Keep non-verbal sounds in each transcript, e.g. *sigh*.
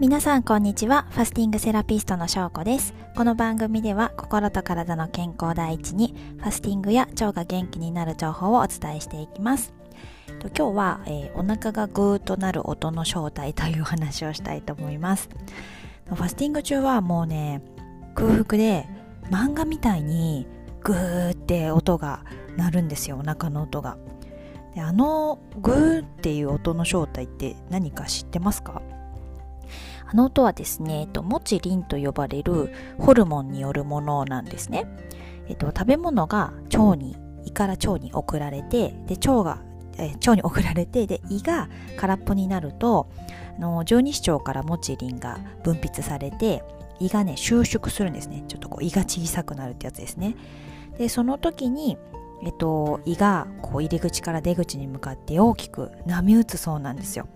皆さんこんにちは。ファスティングセラピストのしょうこです。この番組では心と体の健康第一にファスティングや腸が元気になる情報をお伝えしていきます。今日は、えー、お腹がグーッとなる音の正体という話をしたいと思います。ファスティング中はもうね空腹で漫画みたいにグーって音が鳴るんですよ。お腹の音が。であのグーっていう音の正体って何か知ってますか？あの音はですね、えっと、モチリンと呼ばれるホルモンによるものなんですね。えっと、食べ物が腸に、胃から腸に送られて、で、腸が、腸に送られて、で、胃が空っぽになると、あの十二指腸からモチリンが分泌されて、胃がね、収縮するんですね。ちょっとこう胃が小さくなるってやつですね。で、その時に、えっと、胃がこう入り口から出口に向かって大きく波打つそうなんですよ。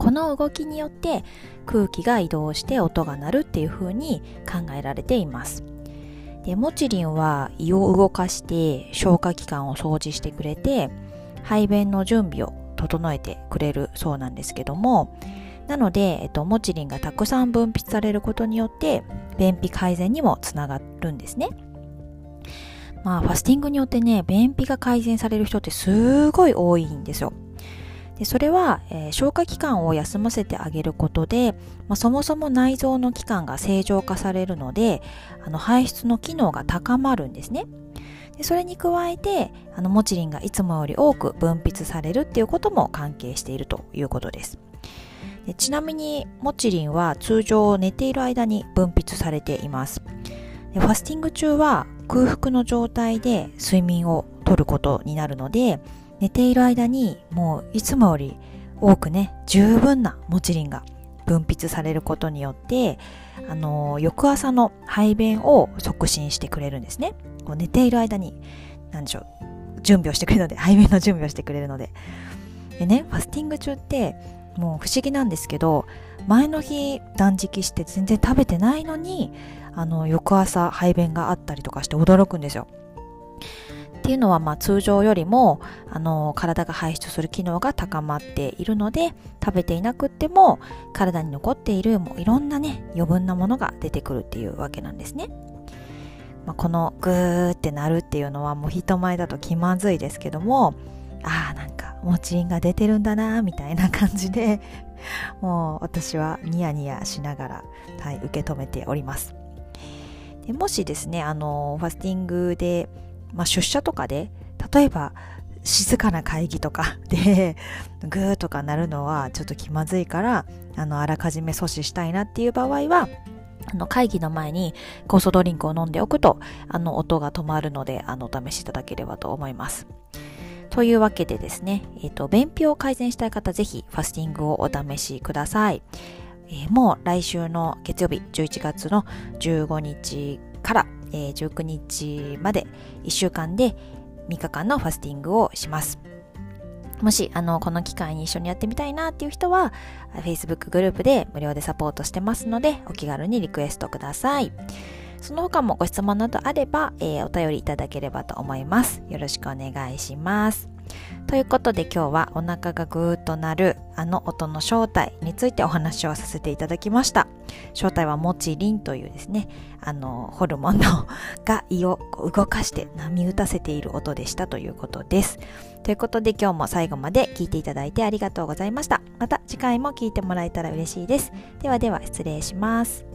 この動きによって空気が移動して音が鳴るっていう風に考えられています。でモチリンは胃を動かして消化器官を掃除してくれて排便の準備を整えてくれるそうなんですけどもなので、えっと、モチリンがたくさん分泌されることによって便秘改善にもつながるんですね。まあファスティングによってね便秘が改善される人ってすごい多いんですよ。でそれは、えー、消化器官を休ませてあげることで、まあ、そもそも内臓の器官が正常化されるのであの排出の機能が高まるんですね。でそれに加えてあのモチリンがいつもより多く分泌されるっていうことも関係しているということです。でちなみにモチリンは通常寝ている間に分泌されています。でファスティング中は空腹の状態で睡眠をとることになるので寝ている間にもういつもより多くね十分なモチリンが分泌されることによってあの翌朝の排便を促進してくれるんですね。こう寝ている間に何でしょう準備をしてくれるので *laughs* 排便の準備をしてくれるので。でねファスティング中ってもう不思議なんですけど前の日断食して全然食べてないのにあの翌朝排便があったりとかして驚くんですよ。っていうのはまあ通常よりもあの体が排出する機能が高まっているので食べていなくっても体に残っているもういろんなね余分なものが出てくるっていうわけなんですね。まあ、このグーってなるっていうのはもう人前だと気まずいですけどもああなんかもちりんが出てるんだなみたいな感じで *laughs* もう私はニヤニヤしながら、はい、受け止めております。でもしですねあのファスティングでまあ、出社とかで、例えば、静かな会議とか *laughs* で、グーとかなるのはちょっと気まずいから、あの、あらかじめ阻止したいなっていう場合は、あの、会議の前に酵素ドリンクを飲んでおくと、あの、音が止まるので、あの、お試しいただければと思います。というわけでですね、えっ、ー、と、便秘を改善したい方、ぜひファスティングをお試しください。えー、もう来週の月曜日、11月の15日から、えー、19日まで1週間で3日間のファスティングをします。もし、あの、この機会に一緒にやってみたいなっていう人は、Facebook グループで無料でサポートしてますので、お気軽にリクエストください。その他もご質問などあれば、えー、お便りいただければと思います。よろしくお願いします。ということで今日はお腹がぐーっとなるあの音の正体についてお話をさせていただきました。正体はモチリンというですねあのホルモンのが胃を動かして波打たせている音でしたということです。ということで今日も最後まで聞いていただいてありがとうございました。また次回も聞いてもらえたら嬉しいです。ではでは失礼します。